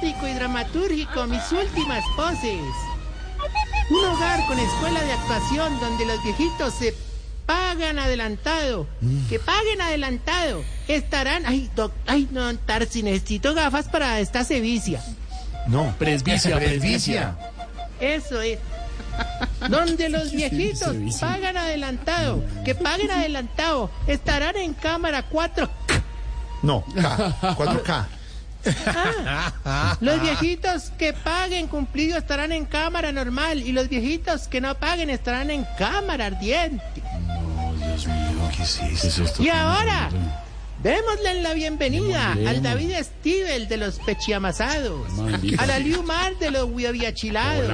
Y dramatúrgico, mis últimas poses. Un hogar con escuela de actuación donde los viejitos se pagan adelantado. Que paguen adelantado. Estarán. Ay, doc, ay, no, Tarsi, necesito gafas para esta sevicia. No, presbicia, presbicia. Eso es. Donde los viejitos pagan adelantado. Que paguen adelantado. Estarán en cámara 4. No, K, 4K. Los viejitos que paguen cumplido estarán en cámara normal y los viejitos que no paguen estarán en cámara ardiente. Dios mío, ¿qué es eso? Y ahora, démosle la bienvenida al David Stivel de los pechiamasados, a la Liumar de los hueviachilados,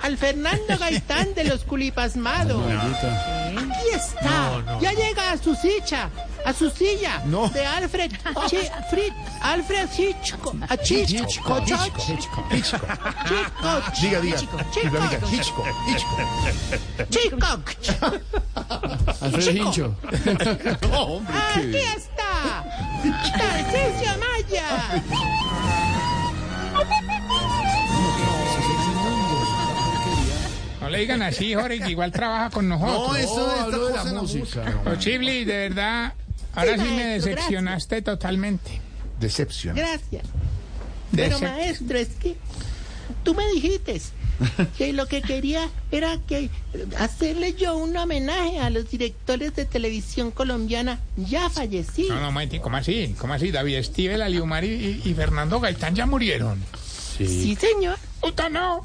al Fernando Gaitán de los culipasmados. Aquí está, ya llega a su silla, a su silla No. de Alfred Chi- Fritz, Alfred Hitchcock, a Hitchcock, Hitchcock, Hitchcock, Hitchcock. Hitchcock, Diga, diga. Hitchcock, Hitchcock, Hitchcock, Hitchcock. Hitchcock. Alfredo Hincho. No, hombre, Aquí está, Tarcisio Maya. Le digan así, Jorge, que igual trabaja con No, nosotros. eso de esta hablo de la música. Oh, Chibli, de verdad, ahora sí me maestro, decepcionaste totalmente. Decepción. Gracias. Pero maestro, es que tú me dijiste que lo que quería era que hacerle yo un homenaje a los directores de televisión colombiana ya fallecidos. No, no, Maiti, ¿cómo así? ¿Cómo así? David Stivel, Aliumar y, y Fernando Gaitán ya murieron. Sí, señor. ¡Puta no!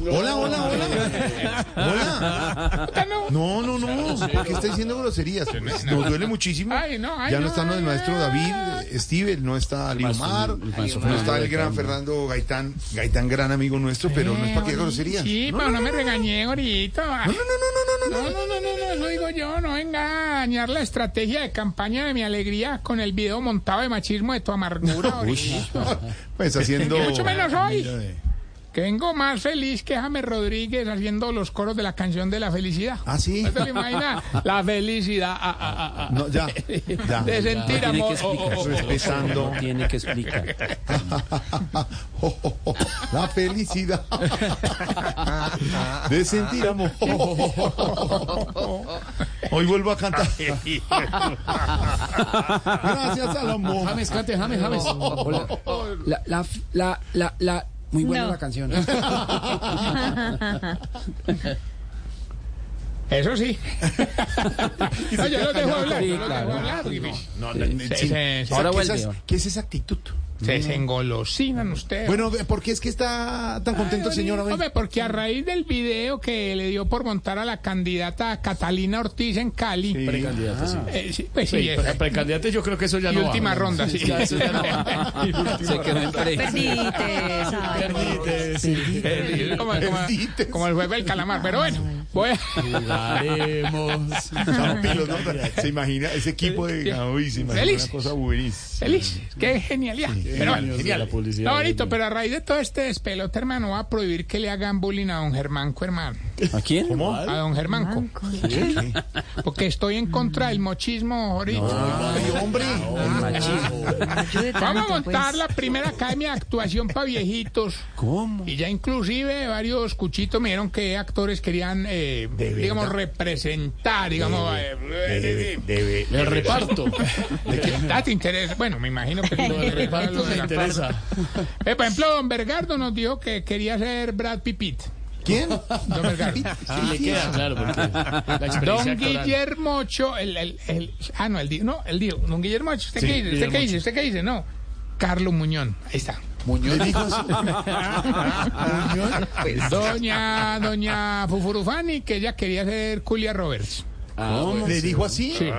Hola, hola, hola. Hola. ¡Puta no! No, no, no. ¿Por qué está diciendo groserías? Nos duele muchísimo. Ay, no, ay, ya no no, está el maestro. David, eh, Steve, no está Liomar, no está el gran. Fernando Gaitán, Gaitán gran amigo nuestro, pero no es para que groserías. Sí, no, pero no, no, me no, regañé ahorita. no, no, no, no, no, no, No, no, no, no, no, digo yo, no venga a dañar la estrategia de campaña de mi alegría con el video montado de machismo de tu amargura. Pues haciendo. Mucho menos hoy. Que vengo más feliz que James Rodríguez haciendo los coros de la canción de la felicidad. Ah, sí. ¿No te lo imaginas? La felicidad. ah, ah, ah, ah. No, ya. Ya. De sentir Tiene amor. que explicar. oh, oh, oh. Respetando. Tiene que explicar. La felicidad de sentir amor. Hoy vuelvo a cantar. Gracias al amor. James, cante, James, James. Hola. La, la, la, la, la, muy buena la canción. Eso sí. No, yo lo dejo hablar. No, no, Ahora ¿Qué es vuelve. ¿Qué es esa actitud? Se, se engolosinan ustedes. Bueno, ¿por qué es que está tan contento el señor? Hombre, porque a raíz del video que le dio por montar a la candidata Catalina Ortiz en Cali. Precandidato, sí. eh, sí, pues sí, Sí, precandidato yo creo que eso ya y no va. última ronda, sí. Ya, eso ya no va. Se quedó en. Eh, como, como- Perdites. como el juego del calamar. Pero bueno, voy a... Se imagina ese equipo de se imagina Feliz. una cosa buenísima. Feliz. Qué genialidad. Pero bueno, Genial. La publicidad. No, bonito, pero a raíz de todo este despelote, hermano, va a prohibir que le hagan bullying a don Germanco, hermano. ¿A quién? ¿Cómo? A don Germanco. Porque estoy en contra del mochismo ahorita. Ay, hombre. Vamos a montar la primera academia de actuación para viejitos. ¿Cómo? Y ya inclusive varios cuchitos me dijeron que actores querían, eh, digamos, representar, digamos... eh, El reparto. Ah, te interesa. Bueno, me imagino que Lo del reparto me de interesa. Eh, por ejemplo, don Bergardo nos dijo que quería ser Brad Pitt. ¿Quién? Don Bergardo. Sí, le queda, claro, porque la experiencia Don actoral. Guillermo Ocho, el, el, el- ah, no, el, di- no, el digo, don Guillermo Ocho, ¿usted Sí, qué dice? ¿Usted Guillermo qué dice? ¿Usted qué dice? No, Carlos Muñón, ahí está. ¿Le dijo así? Doña, doña Fufurufani, que ella quería ser Julia Roberts. ¿Le dijo así? Sí,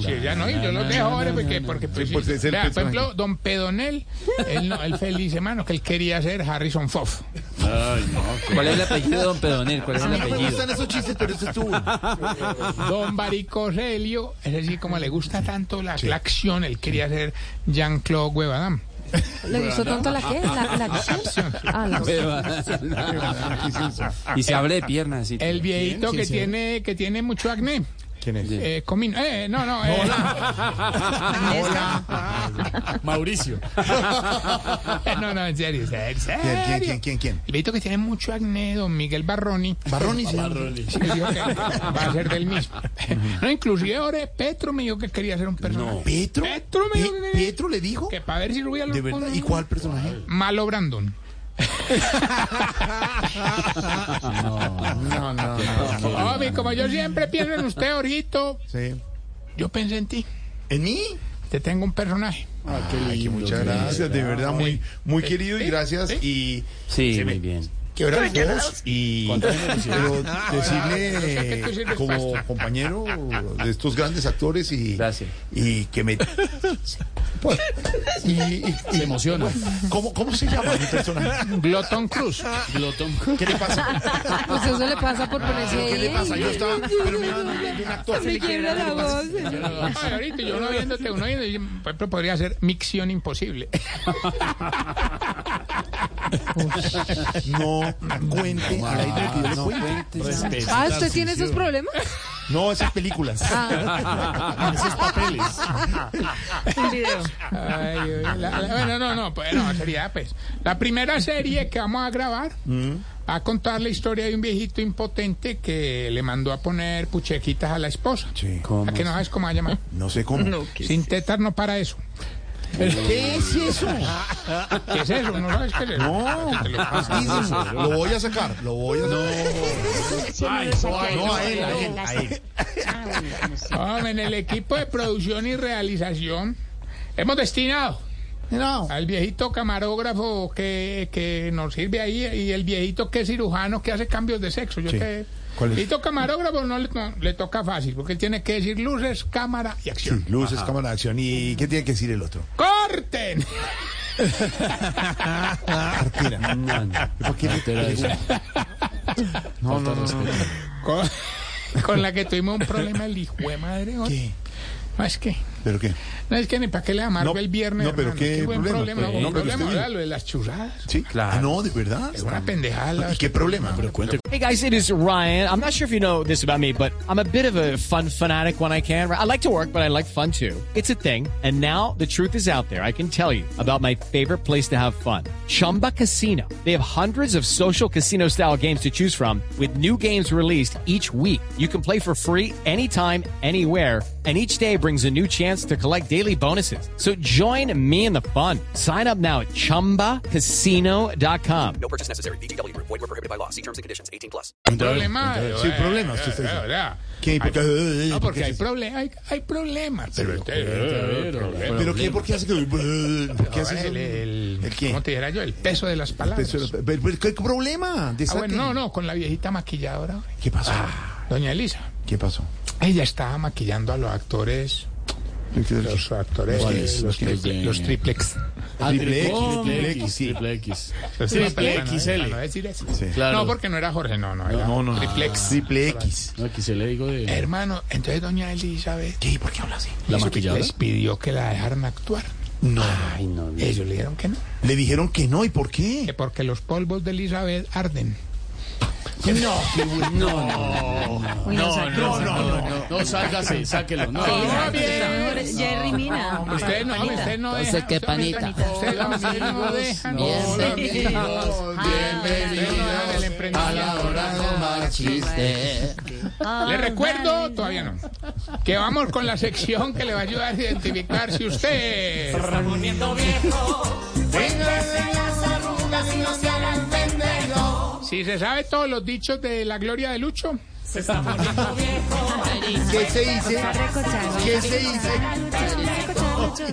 sí, ya no, y yo lo dejo ahora porque, porque pues, porque sí. es el Vea, por personaje. ejemplo, don Pedonel, él, no, él feliz hermano, que él quería ser Harrison Foff. ¿Cuál es el apellido de don Pedonel? ¿Cuál es el A mí no me apellido? gustan esos chistes, pero ese estuvo. Don Baricoselio, es decir, como le gusta tanto la, la acción, él quería ser Jean-Claude Guevadam. ¿Le gustó tanto la qué? La, la acción. Ah, la Y se abre de piernas. El viejito que tiene, que tiene mucho acné. ¿Quién es? Eh, comino, eh, no, no. eh, Mauricio. no, no, en serio, en serio. ¿Quién, quién, quién, quién? El que tiene mucho acné, don Miguel Barroni. Barroni, sí. Sí, me dijo que va a ser del mismo. No, inclusive ahora Petro me dijo que quería ser un personaje. ¿Petro? Petro me dijo ¿Pe- que ¿Petro le dijo? Que para ver si Rubia lo ¿De verdad? ¿Y cuál personaje? Malo Brandon. No, no, no. Obi, como yo siempre pienso en usted, Orito, Sí. yo pensé en ti. ¿En mí? Te tengo un personaje. Ay, que muchas gracias, de verdad, muy, muy querido y gracias. Y Sí, muy bien. Que ahora dos y pero decirle como compañero de estos grandes actores y Gracias. y que me pues, y, y- y- Se emociona. ¿cómo, cómo se llama mi personaje? Glotton Cruz. Glotón. ¿Qué le pasa? Pues eso le pasa por ponerse ¿Qué le ahí. pasa? Yo estaba pero me iban un actor. Me quiebra la voz. Ahorita yo no viéndote, uno podría ser Micción Imposible. No cuente le cuente. Ah, ¿usted tiene esos problemas? No, esas películas. Esos papeles. Un video. Ay, la- la- bueno, no, no, pues no, sería pues. La primera serie que vamos a grabar va a contar la historia de un viejito impotente que le mandó a poner puchequitas a la esposa. Sí. ¿Cómo? ¿A que no sabes cómo va a llamar? No sé cómo. Sin tetas no para eso. ¿Qué es eso? ¿Qué es eso? ¿No sabes qué es eso? No, Te lo. Lo voy a sacar, lo voy a sacar. No, a él, a él, a él. Hombre, en el equipo de producción y realización hemos destinado No. al viejito camarógrafo que, que nos sirve ahí y el viejito que es cirujano que hace cambios de sexo. Yo Sí. que ¿Cuál es? viejito camarógrafo no le, no, le toca fácil porque él tiene que decir luces, cámara y acción. Sí, luces, cámara de acción. ¿Y qué tiene que decir el otro? ¡Corten! Cartera. No, no. ¿Por qué? No, no, no. Con, con la que tuvimos un problema el hijo de madre. hoy. ¿Qué? No, es que, ¿Pero qué? no es que ni para qué le amargo No, el viernes. no, pero hermano. ¿qué buen problema? problema. Pues, un no, pero problema usted lo de las chuzadas. Sí, Claro. Ah, no, de verdad. Es una pendejada. ¿Y qué problema? Hey guys, it is Ryan. I'm not sure if you know this about me, but I'm a bit of a fun fanatic when I can. I like to work, but I like fun too. It's a thing. And now the truth is out there. I can tell you about my favorite place to have fun. Chumba Casino. They have hundreds of social casino style games to choose from with new games released each week. You can play for free anytime, anywhere. And each day brings a new chance to collect daily bonuses. So join me in the fun. Sign up now at chumbacasino.com. un problema. Sí, problemas, usted está eh, diciendo. ¿verdad? ¿Qué? Hay- ¿Por qué? Eh, No, ¿por porque qué hay, prole- hay, hay problemas. Pero, este, ¿Pero qué? ¿Por qué hace que.? ¿Por qué hace el, el- ¿El? ¿Cómo te dijera yo? El peso de las palabras. Pero, pero, pero, ¿Qué problema? Ah, bueno, no, no, con la viejita maquilladora. ¿Qué pasó? Doña Elisa. ¿Qué pasó? Ella estaba maquillando a los actores. Los actores. ¿Cuáles? Los, Los triple- de- los triplex. Ah, Triple X, triple triple X, X, sí. triple X. Triple no- XL. para no decir eso. Sí. Claro. No, porque no era Jorge, no, no. Era No, no, no. Triplex. Triple X. No, aquí se le digo de... Hermano, entonces doña Elizabeth ¿Qué? ¿Por qué habla así? ¿La maquilladora? les pidió que la dejaran actuar. No. Ay, no. no. Ellos le dijeron que no. Le dijeron que no, ¿y por Que qué? porque los polvos de Elizabeth arden. No. No, No, no, no, no, no, sácase, sáquelo. No, No. Jerry Mina. Usted no, usted no Entonces, deja. ¿qué usted- panita? Usted no, no deja. no, Bienvenidos, bienvenidos a emprendimiento. hora no más chiste. Le recuerdo, todavía no, que vamos con la sección que le va a ayudar a identificar si usted... Si se sabe todos los dichos de la gloria de Lucho, ¿Qué se dice? ¿Qué se dice?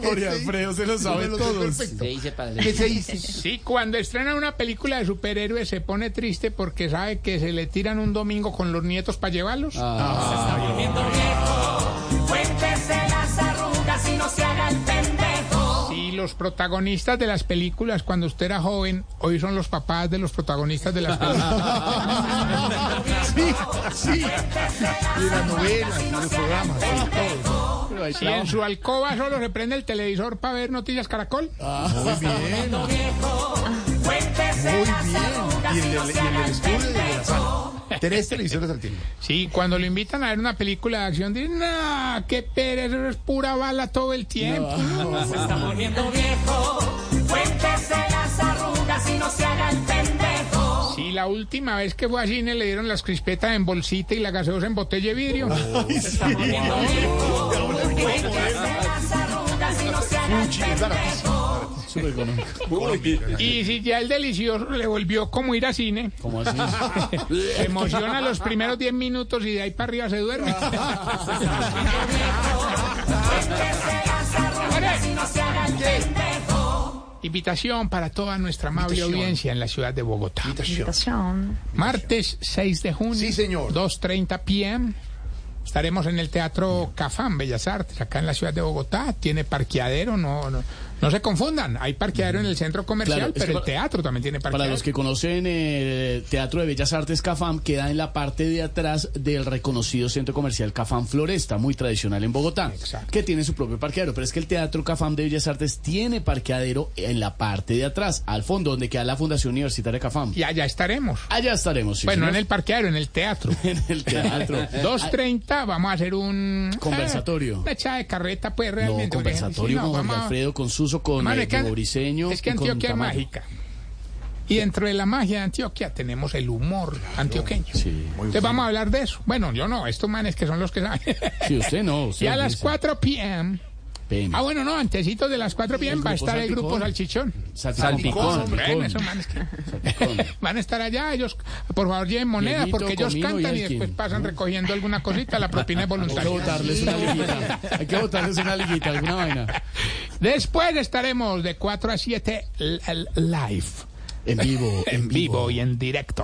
Jorge Alfredo se lo sabe todos. Se ¿Qué se dice? Sí, cuando estrena una película de superhéroes se pone triste porque sabe que se le tiran un domingo con los nietos para llevarlos. Sí, los protagonistas de las películas cuando usted era joven, hoy son los papás de los protagonistas de las películas. Sí, sí. Y las novelas, y los programas, sí, todo. Si en su alcoba solo se prende el televisor para ver noticias caracol. Muy bien. Muy bien. Y el, y el del estudio y el de la sala. Tres televisores al tiempo. Sí, cuando lo invitan a ver una película de acción, dicen, nah, qué pereza, eso es pura bala todo el tiempo. Sí, la última vez que fue a cine le dieron las crispetas en bolsita y la gaseosa en botella de vidrio. Ay, sí. Fuchi, es baratísimo. Súper económico. Y si ya el delicioso le volvió como ir a cine, ¿Cómo así? se emociona los primeros 10 minutos y de ahí para arriba se duerme. Invitación para toda nuestra amable Invitación. audiencia en la ciudad de Bogotá. Invitación. Martes 6 de junio. Sí, señor. 2.30 p.m. Estaremos en el Teatro Cafán, Bellas Artes, acá en la ciudad de Bogotá. Tiene parqueadero, no, no, no se confundan. Hay parqueadero en el centro comercial, Claro, pero el teatro también tiene parqueadero. Para los que conocen el Teatro de Bellas Artes Cafam, queda en la parte de atrás del reconocido centro comercial Cafam Floresta, muy tradicional en Bogotá, Exacto. que tiene su propio parqueadero. Pero es que el Teatro Cafam de Bellas Artes tiene parqueadero en la parte de atrás, al fondo, donde queda la Fundación Universitaria Cafam. Y allá estaremos. Allá estaremos. sí, bueno, en señor. el parqueadero, en el teatro. en el teatro. 2.30 vamos a hacer un... Conversatorio. eh, una echada de carreta, pues, No, realmente. porque, conversatorio no, con Jorge Alfredo, con Con Hermano, eh, es que- Briseño Es que Antioquia es mágica. Y dentro de la magia de Antioquia tenemos el humor antioqueño. Sí. Entonces vamos a hablar de eso. Bueno, yo no, estos manes que son los que saben. Sí, usted no. usted y a las dice. 4 p.m. PM. Ah, bueno, no, antecitos de las 4 p.m. Va a estar el grupo. Salchichón. Salpicón. Que van a estar allá. Ellos, por favor, lleven moneda Dieguito, porque ellos y cantan y después pasan recogiendo alguna cosita. La propina es Hay que voluntaria. botarles una liguita. Hay que botarles una liguita, alguna vaina. Después estaremos de 4 a 7 l- l- live. En vivo. En vivo y en directo.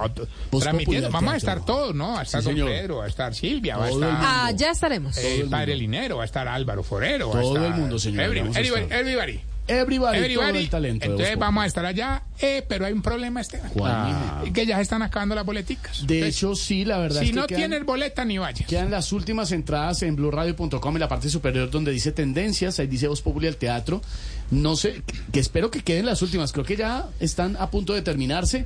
Transmitiendo. Vamos a estar todos, ¿no? Va a estar Sí, Don. Pedro, va a estar Silvia, va a Todo estar Ah, ya estaremos. eh, el Padre Linero, va a estar Álvaro Forero. va a Todo el estar mundo, señor, everybody, estar. Everybody. Everybody, todo el talento. Entonces vamos a estar allá, eh, pero hay un problema, Esteban. ¿Cuál, Y Que ya se están acabando las boleticas. De Entonces, hecho, sí, la verdad si es que no quedan, tienes boleta, ni vayas. quedan las últimas entradas en blueradio.com en la parte superior donde dice tendencias, ahí dice Voz Popular Teatro. No sé, que espero que queden las últimas. Creo que ya están a punto de terminarse.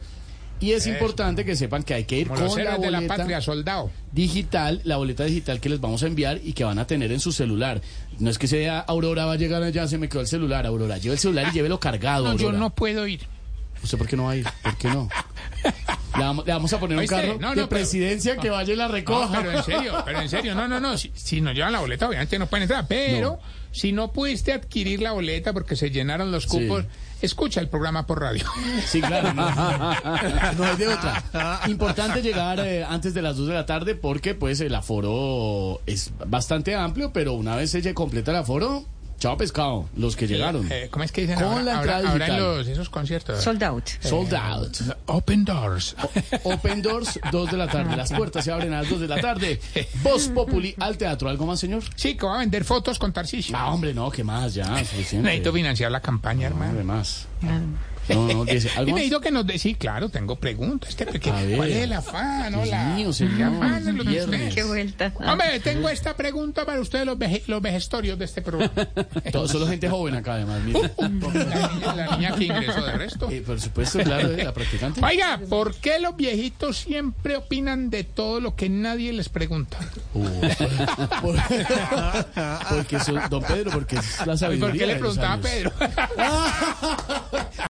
Y es importante que sepan que hay que ir Como con la héroes de la boleta patria, soldado. digital, la boleta digital que les vamos a enviar y que van a tener en su celular. No es que sea Aurora va a llegar allá, se me quedó el celular. Aurora, lleve el celular y llévelo cargado. No, yo no puedo ir. ¿Usted por qué no va a ir? ¿Por qué no? Le vamos, le vamos a poner un carro No, de no, pero- presidencia que vaya y la No, recoja. pero en serio, pero en serio, no, no, no. Si, si nos llevan la boleta, obviamente no pueden entrar. Pero si no pudiste adquirir la boleta porque se llenaron los cupos, escucha el programa por radio. Sí, claro. No, no hay de otra. Importante llegar eh, antes de las 2 de la tarde porque pues el aforo es bastante amplio, pero una vez se completa el aforo, chao pescado, los que llegaron. Eh, ¿Cómo es que dicen Con ahora, la ahora- entrada ahora en digital. los, esos conciertos? Sold out. Sold out. Open Doors. Open Doors, 2 de la tarde. Las puertas se abren a las 2 de la tarde. Voz Populi al teatro. ¿Algo más, señor? Sí, que va a vender fotos con Tarcisio. Ah, hombre, no, ¿qué más? Ya, suficiente. Necesito financiar la campaña, No, hermano. más. No, no, dice, Y ¿algo más? necesito que nos dé, sí, claro, tengo preguntas. Que, que- A ver. ¿Cuál es el afán? Dios Hola. mío, ¿Qué señor, afán es lo de viernes. ustedes? Qué vuelta. Hombre, tengo esta pregunta para ustedes, los, veje- los vejestorios de este programa. Todo, solo gente joven acá, además. mire. la, niña, la niña que ingresó de resto. Eh, por supuesto, claro, eh, la practicante. Oiga, ¿por qué los viejitos siempre opinan de todo lo que nadie les pregunta? Uh, por- porque eso, don Pedro, porque es la ¿Y sabiduría. por qué le preguntaba a. Pedro?